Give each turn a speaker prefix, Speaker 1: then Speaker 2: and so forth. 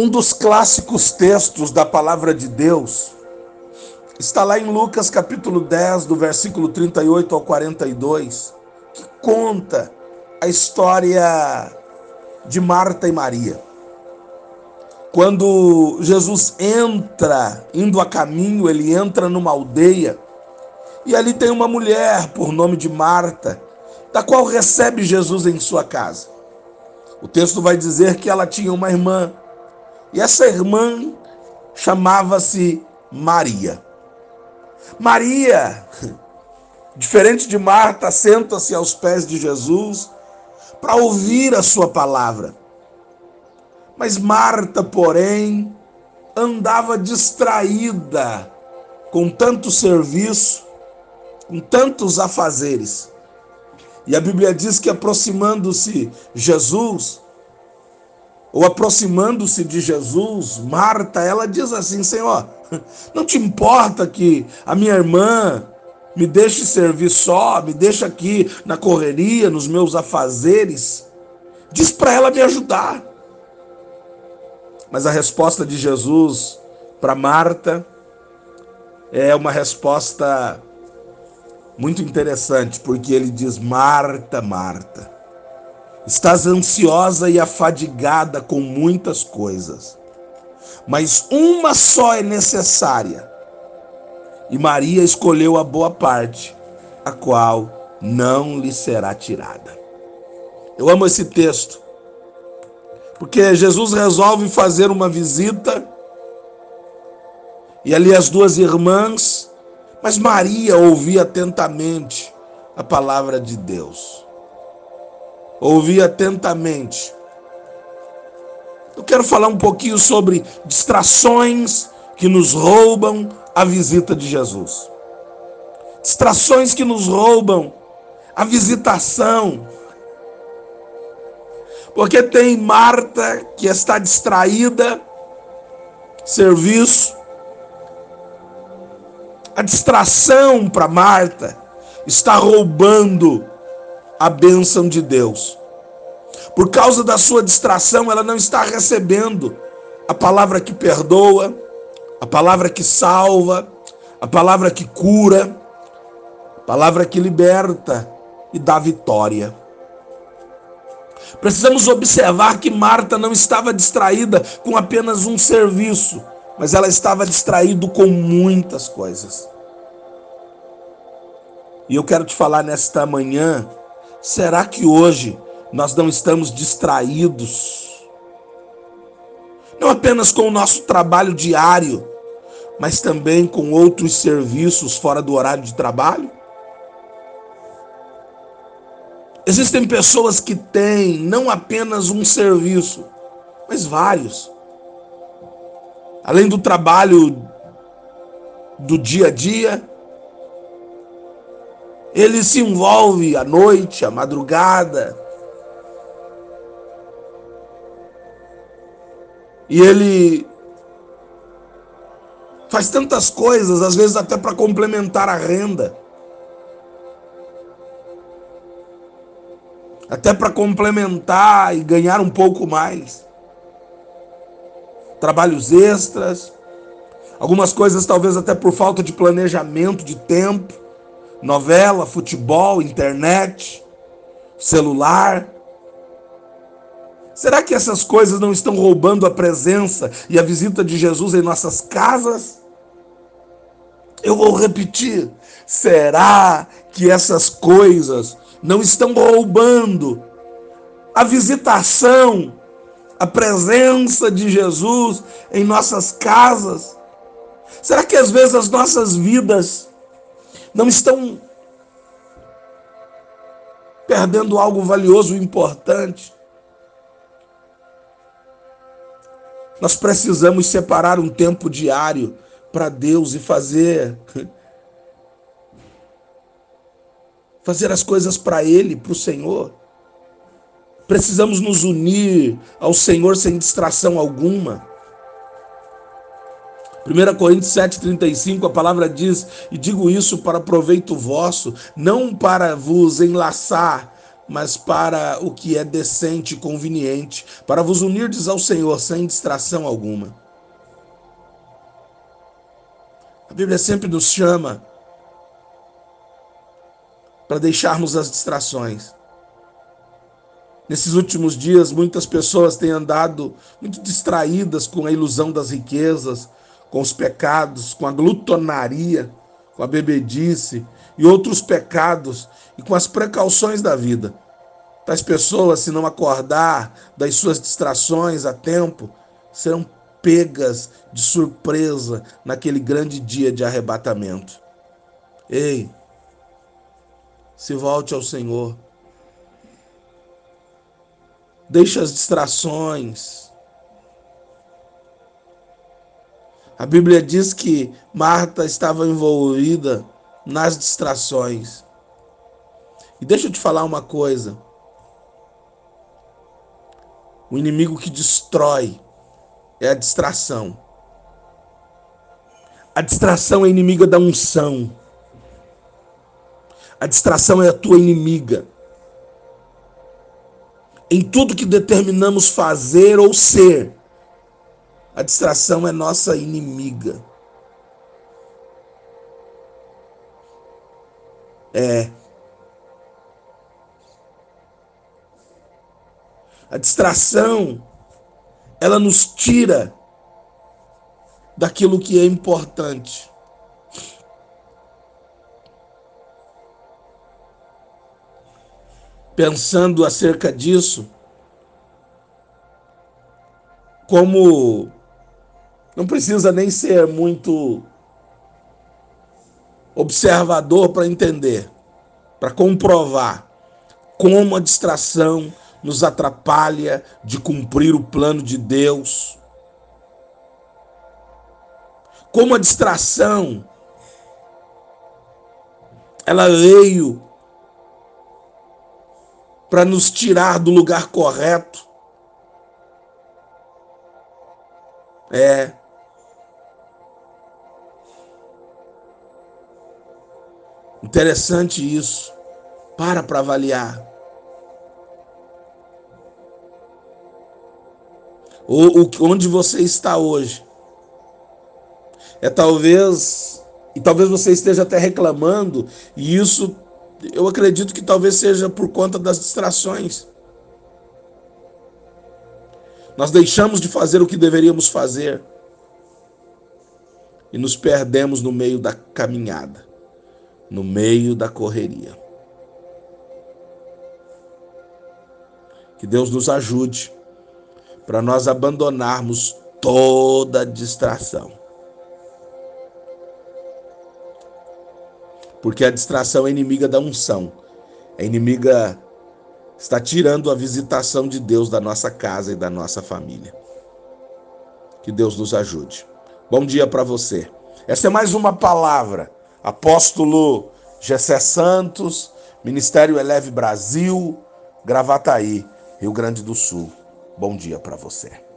Speaker 1: Um dos clássicos textos da palavra de Deus está lá em Lucas capítulo 10, do versículo 38 ao 42, que conta a história de Marta e Maria. Quando Jesus entra, indo a caminho, ele entra numa aldeia e ali tem uma mulher por nome de Marta, da qual recebe Jesus em sua casa. O texto vai dizer que ela tinha uma irmã e essa irmã chamava-se Maria. Maria, diferente de Marta, senta-se aos pés de Jesus para ouvir a sua palavra. Mas Marta, porém, andava distraída com tanto serviço, com tantos afazeres. E a Bíblia diz que aproximando-se Jesus, ou aproximando-se de Jesus, Marta, ela diz assim: Senhor, não te importa que a minha irmã me deixe servir só, me deixe aqui na correria, nos meus afazeres? Diz para ela me ajudar. Mas a resposta de Jesus para Marta é uma resposta muito interessante, porque ele diz: Marta, Marta Estás ansiosa e afadigada com muitas coisas, mas uma só é necessária. E Maria escolheu a boa parte, a qual não lhe será tirada. Eu amo esse texto, porque Jesus resolve fazer uma visita, e ali as duas irmãs, mas Maria ouvia atentamente a palavra de Deus ouvi atentamente. Eu quero falar um pouquinho sobre distrações que nos roubam a visita de Jesus. Distrações que nos roubam a visitação. Porque tem Marta que está distraída, serviço. A distração para Marta está roubando a bênção de Deus. Por causa da sua distração, ela não está recebendo a palavra que perdoa, a palavra que salva, a palavra que cura, a palavra que liberta e dá vitória. Precisamos observar que Marta não estava distraída com apenas um serviço, mas ela estava distraída com muitas coisas. E eu quero te falar nesta manhã Será que hoje nós não estamos distraídos? Não apenas com o nosso trabalho diário, mas também com outros serviços fora do horário de trabalho? Existem pessoas que têm não apenas um serviço, mas vários. Além do trabalho do dia a dia, ele se envolve à noite, à madrugada. E ele faz tantas coisas, às vezes até para complementar a renda. Até para complementar e ganhar um pouco mais. Trabalhos extras, algumas coisas talvez até por falta de planejamento de tempo novela, futebol, internet, celular. Será que essas coisas não estão roubando a presença e a visita de Jesus em nossas casas? Eu vou repetir. Será que essas coisas não estão roubando a visitação, a presença de Jesus em nossas casas? Será que às vezes as nossas vidas não estão perdendo algo valioso e importante. Nós precisamos separar um tempo diário para Deus e fazer fazer as coisas para ele, para o Senhor. Precisamos nos unir ao Senhor sem distração alguma. 1 Coríntios 7,35, a palavra diz: E digo isso para proveito vosso, não para vos enlaçar mas para o que é decente e conveniente, para vos unirdes ao Senhor sem distração alguma. A Bíblia sempre nos chama para deixarmos as distrações. Nesses últimos dias, muitas pessoas têm andado muito distraídas com a ilusão das riquezas, com os pecados, com a glutonaria, com a bebedice e outros pecados e com as precauções da vida. Tais pessoas, se não acordar das suas distrações a tempo, serão pegas de surpresa naquele grande dia de arrebatamento. Ei, se volte ao Senhor. Deixe as distrações. A Bíblia diz que Marta estava envolvida nas distrações. E deixa eu te falar uma coisa. O inimigo que destrói é a distração. A distração é inimiga da unção. A distração é a tua inimiga. Em tudo que determinamos fazer ou ser, a distração é nossa inimiga. É. A distração, ela nos tira daquilo que é importante. Pensando acerca disso, como não precisa nem ser muito observador para entender, para comprovar como a distração nos atrapalha de cumprir o plano de Deus. Como a distração ela veio para nos tirar do lugar correto. É, Interessante isso. Para para avaliar. O, o, onde você está hoje. É talvez, e talvez você esteja até reclamando, e isso eu acredito que talvez seja por conta das distrações. Nós deixamos de fazer o que deveríamos fazer e nos perdemos no meio da caminhada no meio da correria. Que Deus nos ajude para nós abandonarmos toda distração. Porque a distração é inimiga da unção, é inimiga, está tirando a visitação de Deus da nossa casa e da nossa família. Que Deus nos ajude. Bom dia para você. Essa é mais uma palavra Apóstolo Gessé Santos, Ministério Eleve Brasil, Gravataí, Rio Grande do Sul. Bom dia para você.